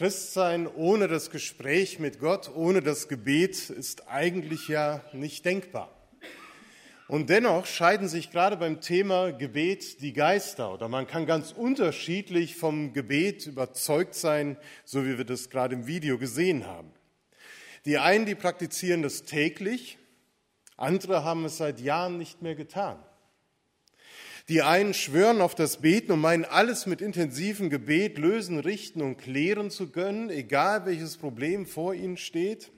Christsein ohne das Gespräch mit Gott, ohne das Gebet ist eigentlich ja nicht denkbar. Und dennoch scheiden sich gerade beim Thema Gebet die Geister oder man kann ganz unterschiedlich vom Gebet überzeugt sein, so wie wir das gerade im Video gesehen haben. Die einen, die praktizieren das täglich, andere haben es seit Jahren nicht mehr getan. Die einen schwören auf das Beten und meinen alles mit intensivem Gebet lösen, richten und klären zu können, egal welches Problem vor ihnen steht.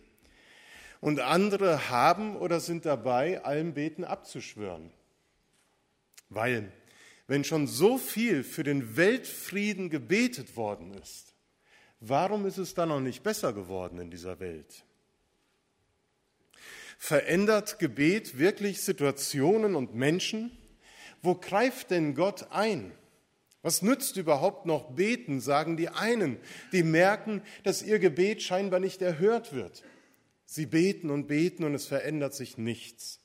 Und andere haben oder sind dabei, allem Beten abzuschwören. Weil, wenn schon so viel für den Weltfrieden gebetet worden ist, warum ist es dann noch nicht besser geworden in dieser Welt? Verändert Gebet wirklich Situationen und Menschen? Wo greift denn Gott ein? Was nützt überhaupt noch beten, sagen die einen, die merken, dass ihr Gebet scheinbar nicht erhört wird. Sie beten und beten und es verändert sich nichts.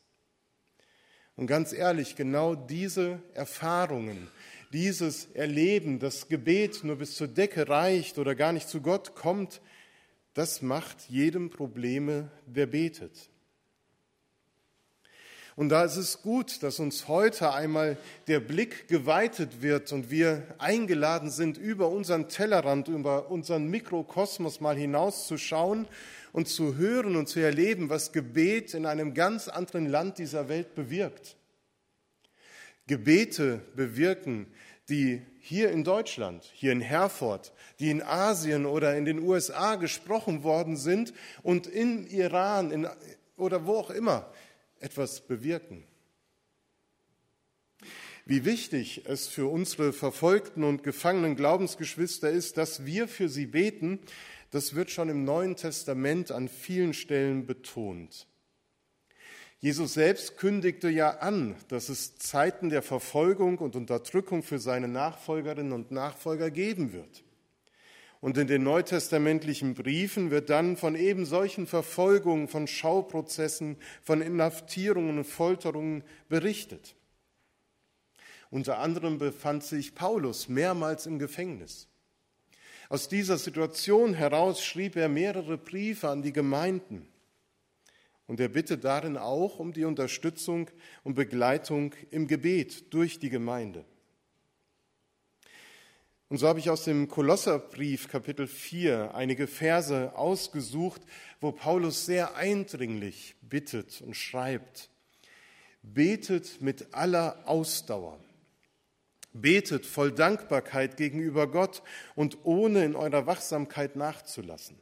Und ganz ehrlich, genau diese Erfahrungen, dieses Erleben, das Gebet nur bis zur Decke reicht oder gar nicht zu Gott kommt, das macht jedem Probleme, der betet. Und da ist es gut, dass uns heute einmal der Blick geweitet wird und wir eingeladen sind, über unseren Tellerrand, über unseren Mikrokosmos mal hinauszuschauen und zu hören und zu erleben, was Gebet in einem ganz anderen Land dieser Welt bewirkt. Gebete bewirken, die hier in Deutschland, hier in Herford, die in Asien oder in den USA gesprochen worden sind und in Iran in, oder wo auch immer etwas bewirken. Wie wichtig es für unsere verfolgten und gefangenen Glaubensgeschwister ist, dass wir für sie beten, das wird schon im Neuen Testament an vielen Stellen betont. Jesus selbst kündigte ja an, dass es Zeiten der Verfolgung und Unterdrückung für seine Nachfolgerinnen und Nachfolger geben wird. Und in den neutestamentlichen Briefen wird dann von eben solchen Verfolgungen, von Schauprozessen, von Inhaftierungen und Folterungen berichtet. Unter anderem befand sich Paulus mehrmals im Gefängnis. Aus dieser Situation heraus schrieb er mehrere Briefe an die Gemeinden. Und er bittet darin auch um die Unterstützung und Begleitung im Gebet durch die Gemeinde. Und so habe ich aus dem Kolosserbrief Kapitel 4 einige Verse ausgesucht, wo Paulus sehr eindringlich bittet und schreibt. Betet mit aller Ausdauer. Betet voll Dankbarkeit gegenüber Gott und ohne in eurer Wachsamkeit nachzulassen.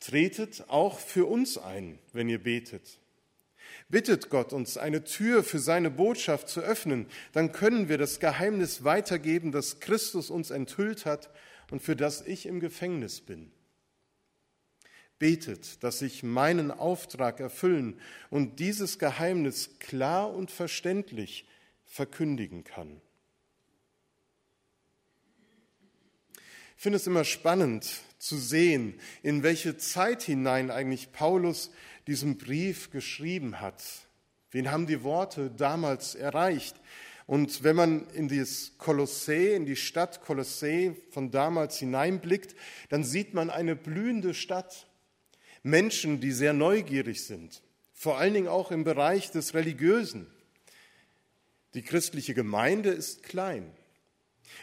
Tretet auch für uns ein, wenn ihr betet bittet Gott uns eine Tür für seine Botschaft zu öffnen, dann können wir das Geheimnis weitergeben, das Christus uns enthüllt hat und für das ich im Gefängnis bin. Betet, dass ich meinen Auftrag erfüllen und dieses Geheimnis klar und verständlich verkündigen kann. Ich finde es immer spannend zu sehen, in welche Zeit hinein eigentlich Paulus diesen Brief geschrieben hat. Wen haben die Worte damals erreicht? Und wenn man in das Kolossee, in die Stadt Kolossee von damals hineinblickt, dann sieht man eine blühende Stadt. Menschen, die sehr neugierig sind, vor allen Dingen auch im Bereich des Religiösen. Die christliche Gemeinde ist klein.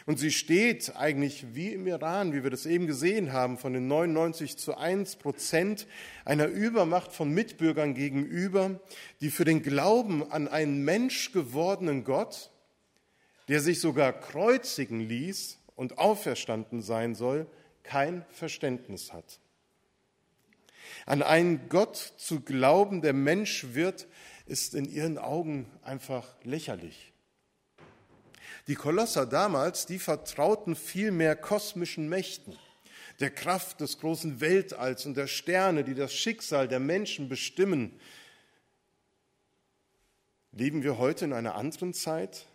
Und sie steht eigentlich wie im Iran, wie wir das eben gesehen haben, von den 99 zu 1 Prozent einer Übermacht von Mitbürgern gegenüber, die für den Glauben an einen menschgewordenen Gott, der sich sogar kreuzigen ließ und auferstanden sein soll, kein Verständnis hat. An einen Gott zu glauben, der Mensch wird, ist in ihren Augen einfach lächerlich. Die Kolosser damals, die vertrauten vielmehr kosmischen Mächten, der Kraft des großen Weltalls und der Sterne, die das Schicksal der Menschen bestimmen. Leben wir heute in einer anderen Zeit?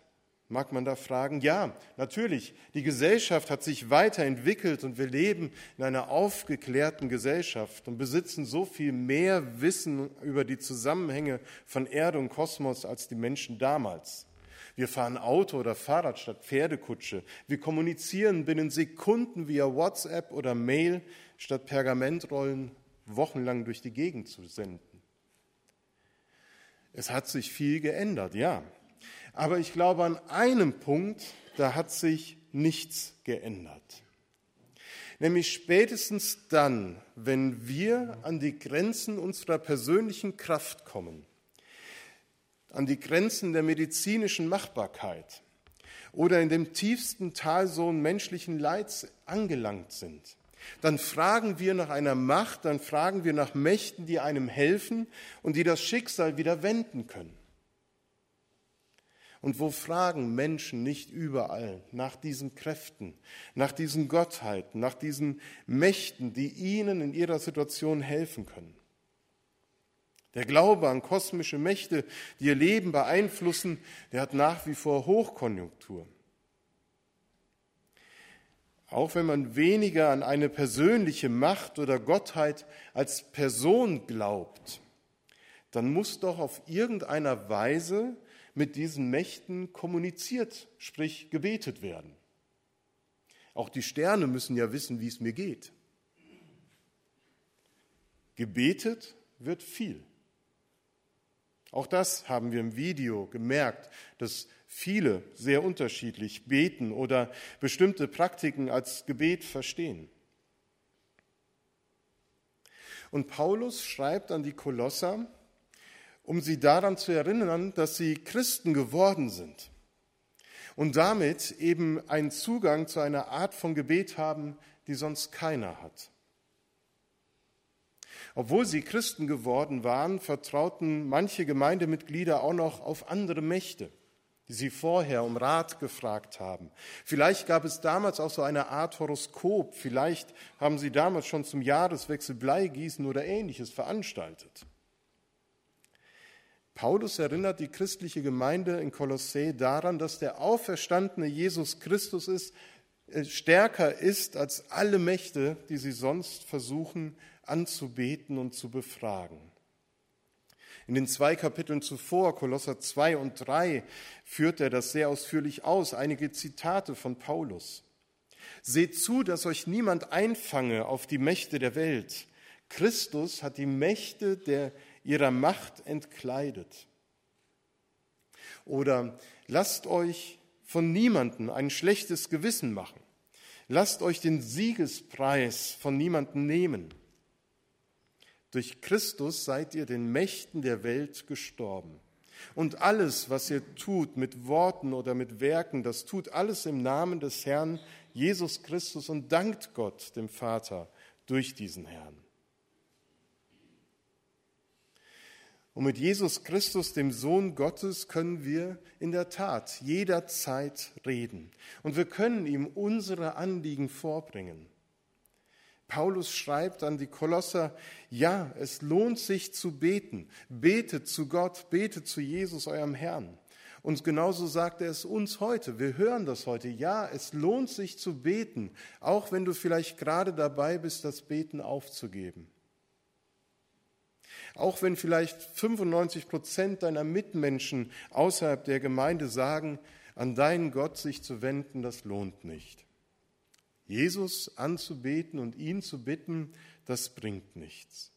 Mag man da fragen? Ja, natürlich. Die Gesellschaft hat sich weiterentwickelt und wir leben in einer aufgeklärten Gesellschaft und besitzen so viel mehr Wissen über die Zusammenhänge von Erde und Kosmos als die Menschen damals. Wir fahren Auto oder Fahrrad statt Pferdekutsche. Wir kommunizieren binnen Sekunden via WhatsApp oder Mail statt Pergamentrollen wochenlang durch die Gegend zu senden. Es hat sich viel geändert, ja. Aber ich glaube, an einem Punkt, da hat sich nichts geändert. Nämlich spätestens dann, wenn wir an die Grenzen unserer persönlichen Kraft kommen, an die Grenzen der medizinischen Machbarkeit oder in dem tiefsten Talsohn menschlichen Leids angelangt sind, dann fragen wir nach einer Macht, dann fragen wir nach Mächten, die einem helfen und die das Schicksal wieder wenden können. Und wo fragen Menschen nicht überall nach diesen Kräften, nach diesen Gottheiten, nach diesen Mächten, die ihnen in ihrer Situation helfen können? Der Glaube an kosmische Mächte, die ihr Leben beeinflussen, der hat nach wie vor Hochkonjunktur. Auch wenn man weniger an eine persönliche Macht oder Gottheit als Person glaubt, dann muss doch auf irgendeiner Weise mit diesen Mächten kommuniziert, sprich gebetet werden. Auch die Sterne müssen ja wissen, wie es mir geht. Gebetet wird viel. Auch das haben wir im Video gemerkt, dass viele sehr unterschiedlich beten oder bestimmte Praktiken als Gebet verstehen. Und Paulus schreibt an die Kolosser, um sie daran zu erinnern, dass sie Christen geworden sind und damit eben einen Zugang zu einer Art von Gebet haben, die sonst keiner hat. Obwohl sie Christen geworden waren, vertrauten manche Gemeindemitglieder auch noch auf andere Mächte, die sie vorher um Rat gefragt haben. Vielleicht gab es damals auch so eine Art Horoskop, vielleicht haben sie damals schon zum Jahreswechsel Bleigießen oder ähnliches veranstaltet. Paulus erinnert die christliche Gemeinde in Kolossä daran, dass der auferstandene Jesus Christus ist, äh, stärker ist als alle Mächte, die sie sonst versuchen anzubeten und zu befragen. In den zwei Kapiteln zuvor, Kolosser 2 und 3, führt er das sehr ausführlich aus. Einige Zitate von Paulus. Seht zu, dass euch niemand einfange auf die Mächte der Welt. Christus hat die Mächte der ihrer Macht entkleidet. Oder lasst euch von niemandem ein schlechtes Gewissen machen. Lasst euch den Siegespreis von niemandem nehmen. Durch Christus seid ihr den Mächten der Welt gestorben. Und alles, was ihr tut mit Worten oder mit Werken, das tut alles im Namen des Herrn Jesus Christus und dankt Gott, dem Vater, durch diesen Herrn. Und mit Jesus Christus, dem Sohn Gottes, können wir in der Tat jederzeit reden. Und wir können ihm unsere Anliegen vorbringen. Paulus schreibt an die Kolosser, ja, es lohnt sich zu beten. Betet zu Gott, betet zu Jesus, eurem Herrn. Und genauso sagt er es uns heute. Wir hören das heute. Ja, es lohnt sich zu beten, auch wenn du vielleicht gerade dabei bist, das Beten aufzugeben. Auch wenn vielleicht 95 Prozent deiner Mitmenschen außerhalb der Gemeinde sagen, an deinen Gott sich zu wenden, das lohnt nicht. Jesus anzubeten und ihn zu bitten, das bringt nichts.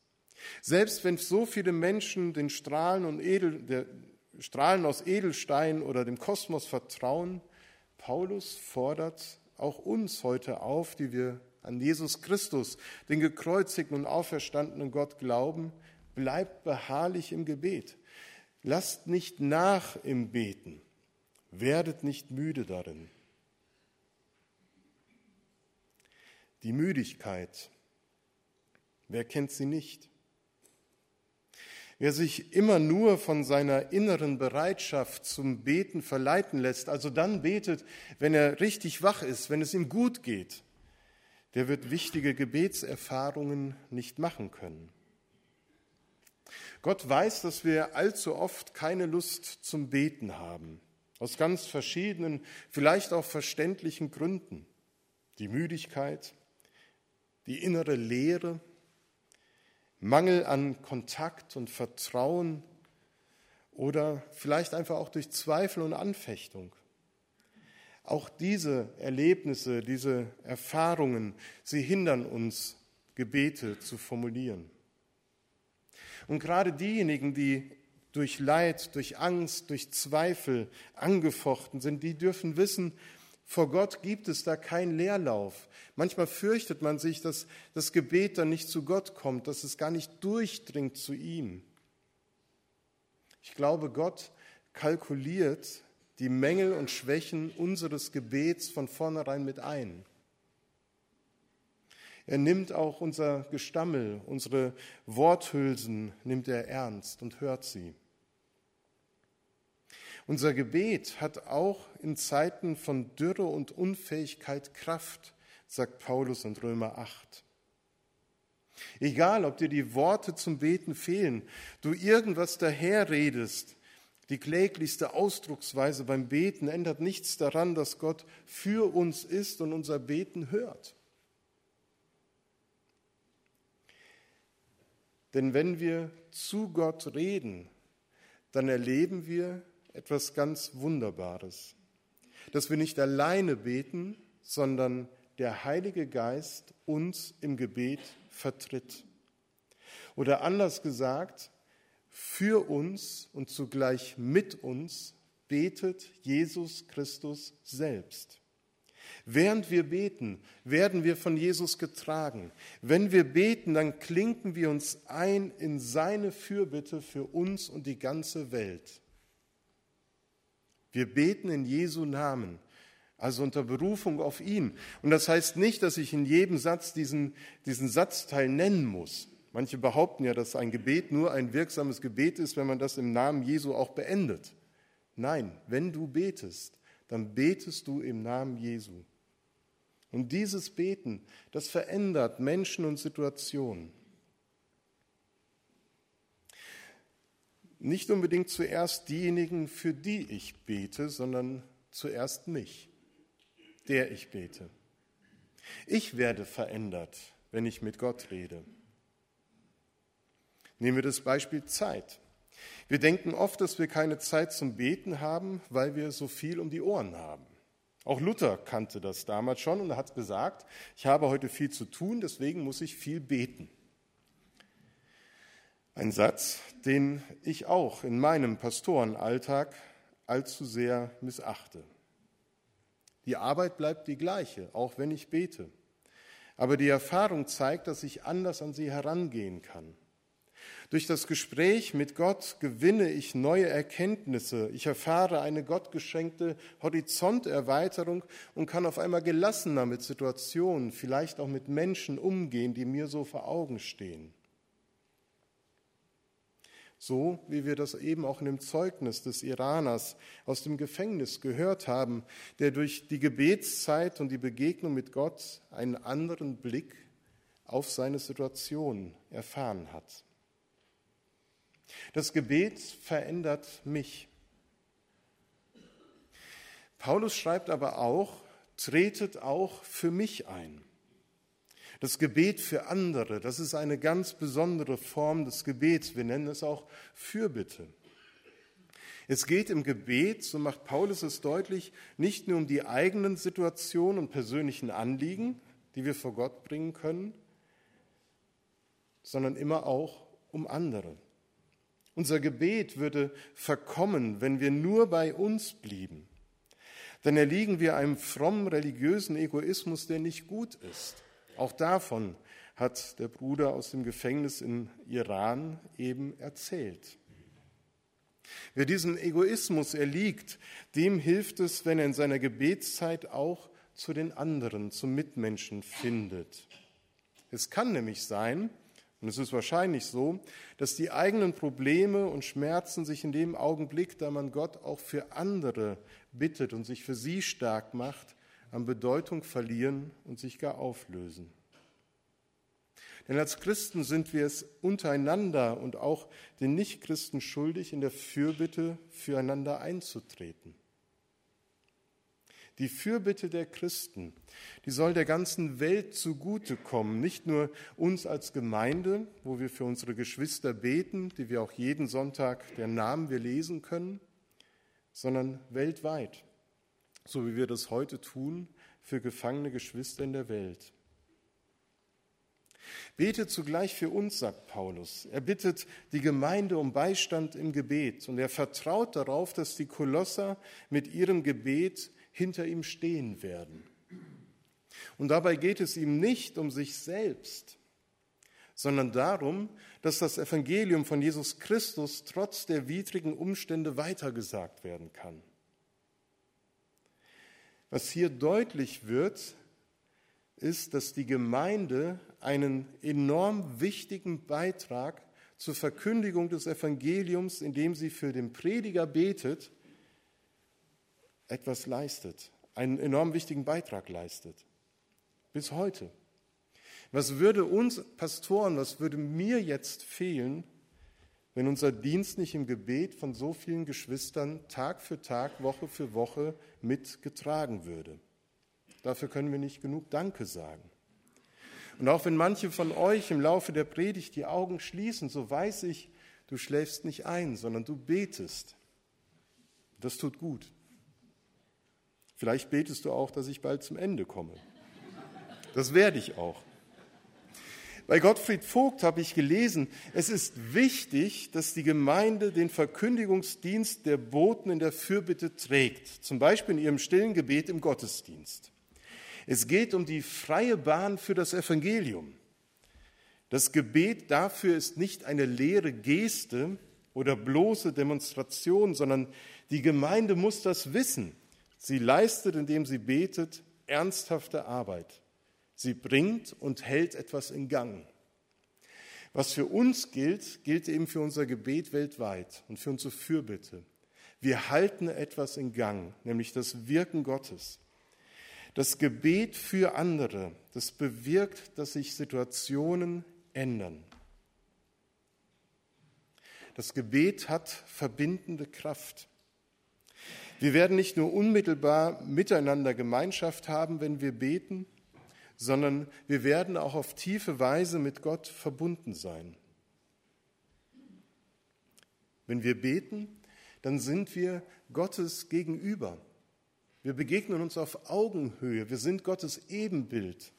Selbst wenn so viele Menschen den Strahlen, und Edel, der Strahlen aus Edelstein oder dem Kosmos vertrauen, Paulus fordert auch uns heute auf, die wir an Jesus Christus, den gekreuzigten und auferstandenen Gott glauben, Bleibt beharrlich im Gebet. Lasst nicht nach im Beten. Werdet nicht müde darin. Die Müdigkeit, wer kennt sie nicht? Wer sich immer nur von seiner inneren Bereitschaft zum Beten verleiten lässt, also dann betet, wenn er richtig wach ist, wenn es ihm gut geht, der wird wichtige Gebetserfahrungen nicht machen können. Gott weiß, dass wir allzu oft keine Lust zum Beten haben, aus ganz verschiedenen, vielleicht auch verständlichen Gründen. Die Müdigkeit, die innere Leere, Mangel an Kontakt und Vertrauen oder vielleicht einfach auch durch Zweifel und Anfechtung. Auch diese Erlebnisse, diese Erfahrungen, sie hindern uns, Gebete zu formulieren. Und gerade diejenigen, die durch Leid, durch Angst, durch Zweifel angefochten sind, die dürfen wissen, vor Gott gibt es da keinen Leerlauf. Manchmal fürchtet man sich, dass das Gebet dann nicht zu Gott kommt, dass es gar nicht durchdringt zu ihm. Ich glaube, Gott kalkuliert die Mängel und Schwächen unseres Gebets von vornherein mit ein. Er nimmt auch unser Gestammel, unsere Worthülsen, nimmt er ernst und hört sie. Unser Gebet hat auch in Zeiten von Dürre und Unfähigkeit Kraft, sagt Paulus in Römer 8. Egal, ob dir die Worte zum Beten fehlen, du irgendwas daherredest, die kläglichste Ausdrucksweise beim Beten ändert nichts daran, dass Gott für uns ist und unser Beten hört. Denn wenn wir zu Gott reden, dann erleben wir etwas ganz Wunderbares, dass wir nicht alleine beten, sondern der Heilige Geist uns im Gebet vertritt. Oder anders gesagt, für uns und zugleich mit uns betet Jesus Christus selbst. Während wir beten, werden wir von Jesus getragen. Wenn wir beten, dann klinken wir uns ein in seine Fürbitte für uns und die ganze Welt. Wir beten in Jesu Namen, also unter Berufung auf ihn. Und das heißt nicht, dass ich in jedem Satz diesen, diesen Satzteil nennen muss. Manche behaupten ja, dass ein Gebet nur ein wirksames Gebet ist, wenn man das im Namen Jesu auch beendet. Nein, wenn du betest, dann betest du im Namen Jesu. Und dieses Beten, das verändert Menschen und Situationen. Nicht unbedingt zuerst diejenigen, für die ich bete, sondern zuerst mich, der ich bete. Ich werde verändert, wenn ich mit Gott rede. Nehmen wir das Beispiel Zeit. Wir denken oft, dass wir keine Zeit zum Beten haben, weil wir so viel um die Ohren haben. Auch Luther kannte das damals schon und hat gesagt, ich habe heute viel zu tun, deswegen muss ich viel beten. Ein Satz, den ich auch in meinem Pastorenalltag allzu sehr missachte. Die Arbeit bleibt die gleiche, auch wenn ich bete. Aber die Erfahrung zeigt, dass ich anders an sie herangehen kann. Durch das Gespräch mit Gott gewinne ich neue Erkenntnisse. Ich erfahre eine gottgeschenkte Horizonterweiterung und kann auf einmal gelassener mit Situationen, vielleicht auch mit Menschen umgehen, die mir so vor Augen stehen. So wie wir das eben auch in dem Zeugnis des Iraners aus dem Gefängnis gehört haben, der durch die Gebetszeit und die Begegnung mit Gott einen anderen Blick auf seine Situation erfahren hat. Das Gebet verändert mich. Paulus schreibt aber auch, tretet auch für mich ein. Das Gebet für andere, das ist eine ganz besondere Form des Gebets. Wir nennen es auch Fürbitte. Es geht im Gebet, so macht Paulus es deutlich, nicht nur um die eigenen Situationen und persönlichen Anliegen, die wir vor Gott bringen können, sondern immer auch um andere. Unser Gebet würde verkommen, wenn wir nur bei uns blieben. Dann erliegen wir einem frommen religiösen Egoismus, der nicht gut ist. Auch davon hat der Bruder aus dem Gefängnis in Iran eben erzählt. Wer diesem Egoismus erliegt, dem hilft es, wenn er in seiner Gebetszeit auch zu den anderen, zum Mitmenschen findet. Es kann nämlich sein, und es ist wahrscheinlich so, dass die eigenen Probleme und Schmerzen sich in dem Augenblick, da man Gott auch für andere bittet und sich für sie stark macht, an Bedeutung verlieren und sich gar auflösen. Denn als Christen sind wir es untereinander und auch den Nichtchristen schuldig, in der Fürbitte füreinander einzutreten. Die Fürbitte der Christen, die soll der ganzen Welt zugutekommen, nicht nur uns als Gemeinde, wo wir für unsere Geschwister beten, die wir auch jeden Sonntag deren Namen wir lesen können, sondern weltweit, so wie wir das heute tun für gefangene Geschwister in der Welt. Betet zugleich für uns, sagt Paulus. Er bittet die Gemeinde um Beistand im Gebet und er vertraut darauf, dass die Kolosser mit ihrem Gebet hinter ihm stehen werden. Und dabei geht es ihm nicht um sich selbst, sondern darum, dass das Evangelium von Jesus Christus trotz der widrigen Umstände weitergesagt werden kann. Was hier deutlich wird, ist, dass die Gemeinde einen enorm wichtigen Beitrag zur Verkündigung des Evangeliums, indem sie für den Prediger betet, etwas leistet, einen enorm wichtigen Beitrag leistet. Bis heute. Was würde uns Pastoren, was würde mir jetzt fehlen, wenn unser Dienst nicht im Gebet von so vielen Geschwistern Tag für Tag, Woche für Woche mitgetragen würde? Dafür können wir nicht genug Danke sagen. Und auch wenn manche von euch im Laufe der Predigt die Augen schließen, so weiß ich, du schläfst nicht ein, sondern du betest. Das tut gut. Vielleicht betest du auch, dass ich bald zum Ende komme. Das werde ich auch. Bei Gottfried Vogt habe ich gelesen, es ist wichtig, dass die Gemeinde den Verkündigungsdienst der Boten in der Fürbitte trägt, zum Beispiel in ihrem stillen Gebet im Gottesdienst. Es geht um die freie Bahn für das Evangelium. Das Gebet dafür ist nicht eine leere Geste oder bloße Demonstration, sondern die Gemeinde muss das wissen. Sie leistet, indem sie betet, ernsthafte Arbeit. Sie bringt und hält etwas in Gang. Was für uns gilt, gilt eben für unser Gebet weltweit und für unsere Fürbitte. Wir halten etwas in Gang, nämlich das Wirken Gottes. Das Gebet für andere, das bewirkt, dass sich Situationen ändern. Das Gebet hat verbindende Kraft. Wir werden nicht nur unmittelbar miteinander Gemeinschaft haben, wenn wir beten, sondern wir werden auch auf tiefe Weise mit Gott verbunden sein. Wenn wir beten, dann sind wir Gottes gegenüber. Wir begegnen uns auf Augenhöhe. Wir sind Gottes Ebenbild.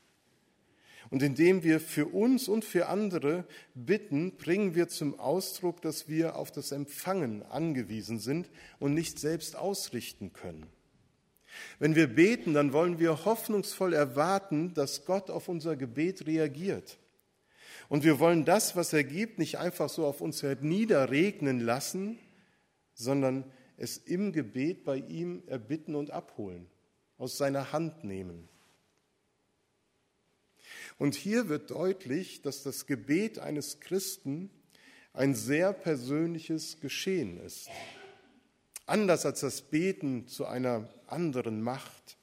Und indem wir für uns und für andere bitten, bringen wir zum Ausdruck, dass wir auf das Empfangen angewiesen sind und nicht selbst ausrichten können. Wenn wir beten, dann wollen wir hoffnungsvoll erwarten, dass Gott auf unser Gebet reagiert. Und wir wollen das, was er gibt, nicht einfach so auf uns niederregnen lassen, sondern es im Gebet bei ihm erbitten und abholen, aus seiner Hand nehmen. Und hier wird deutlich, dass das Gebet eines Christen ein sehr persönliches Geschehen ist. Anders als das Beten zu einer anderen Macht.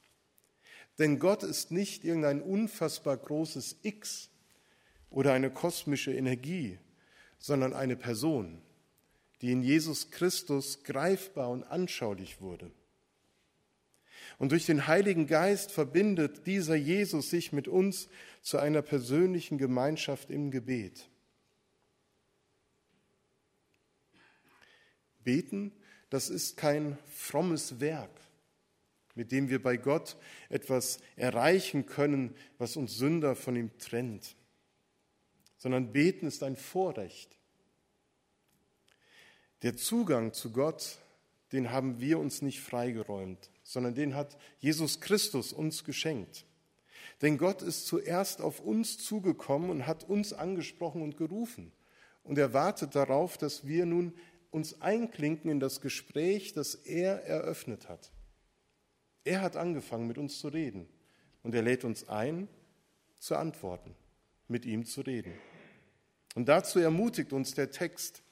Denn Gott ist nicht irgendein unfassbar großes X oder eine kosmische Energie, sondern eine Person die in Jesus Christus greifbar und anschaulich wurde. Und durch den Heiligen Geist verbindet dieser Jesus sich mit uns zu einer persönlichen Gemeinschaft im Gebet. Beten, das ist kein frommes Werk, mit dem wir bei Gott etwas erreichen können, was uns Sünder von ihm trennt, sondern beten ist ein Vorrecht. Der Zugang zu Gott, den haben wir uns nicht freigeräumt, sondern den hat Jesus Christus uns geschenkt. Denn Gott ist zuerst auf uns zugekommen und hat uns angesprochen und gerufen. Und er wartet darauf, dass wir nun uns einklinken in das Gespräch, das er eröffnet hat. Er hat angefangen, mit uns zu reden. Und er lädt uns ein, zu antworten, mit ihm zu reden. Und dazu ermutigt uns der Text,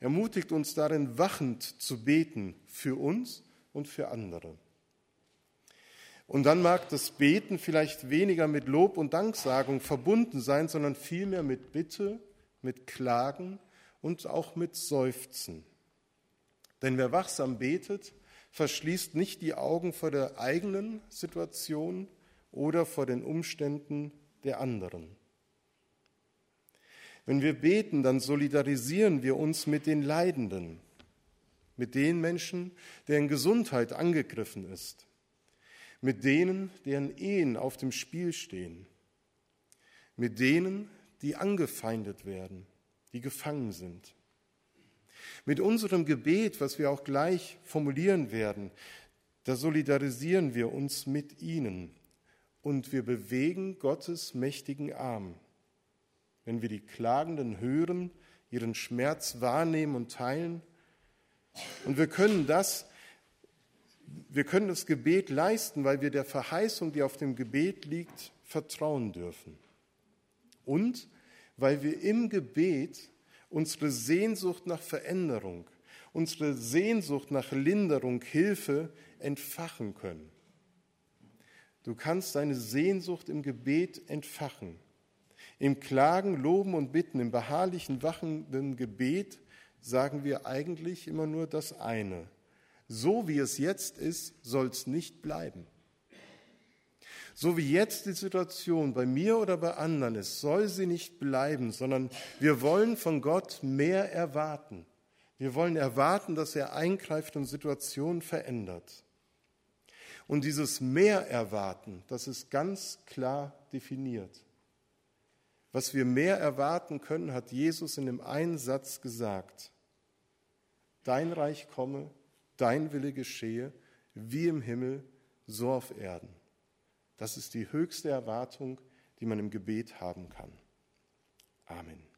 ermutigt uns darin, wachend zu beten für uns und für andere. Und dann mag das Beten vielleicht weniger mit Lob und Danksagung verbunden sein, sondern vielmehr mit Bitte, mit Klagen und auch mit Seufzen. Denn wer wachsam betet, verschließt nicht die Augen vor der eigenen Situation oder vor den Umständen der anderen. Wenn wir beten, dann solidarisieren wir uns mit den Leidenden, mit den Menschen, deren Gesundheit angegriffen ist, mit denen, deren Ehen auf dem Spiel stehen, mit denen, die angefeindet werden, die gefangen sind. Mit unserem Gebet, was wir auch gleich formulieren werden, da solidarisieren wir uns mit ihnen und wir bewegen Gottes mächtigen Arm. Wenn wir die Klagenden hören, ihren Schmerz wahrnehmen und teilen, und wir können das, wir können das Gebet leisten, weil wir der Verheißung, die auf dem Gebet liegt, vertrauen dürfen. Und weil wir im Gebet unsere Sehnsucht nach Veränderung, unsere Sehnsucht nach Linderung, Hilfe entfachen können. Du kannst deine Sehnsucht im Gebet entfachen. Im Klagen, Loben und Bitten, im beharrlichen, wachenden Gebet sagen wir eigentlich immer nur das eine. So wie es jetzt ist, soll es nicht bleiben. So wie jetzt die Situation bei mir oder bei anderen ist, soll sie nicht bleiben, sondern wir wollen von Gott mehr erwarten. Wir wollen erwarten, dass er eingreift und Situationen verändert. Und dieses mehr erwarten, das ist ganz klar definiert. Was wir mehr erwarten können, hat Jesus in dem einen Satz gesagt. Dein Reich komme, dein Wille geschehe, wie im Himmel, so auf Erden. Das ist die höchste Erwartung, die man im Gebet haben kann. Amen.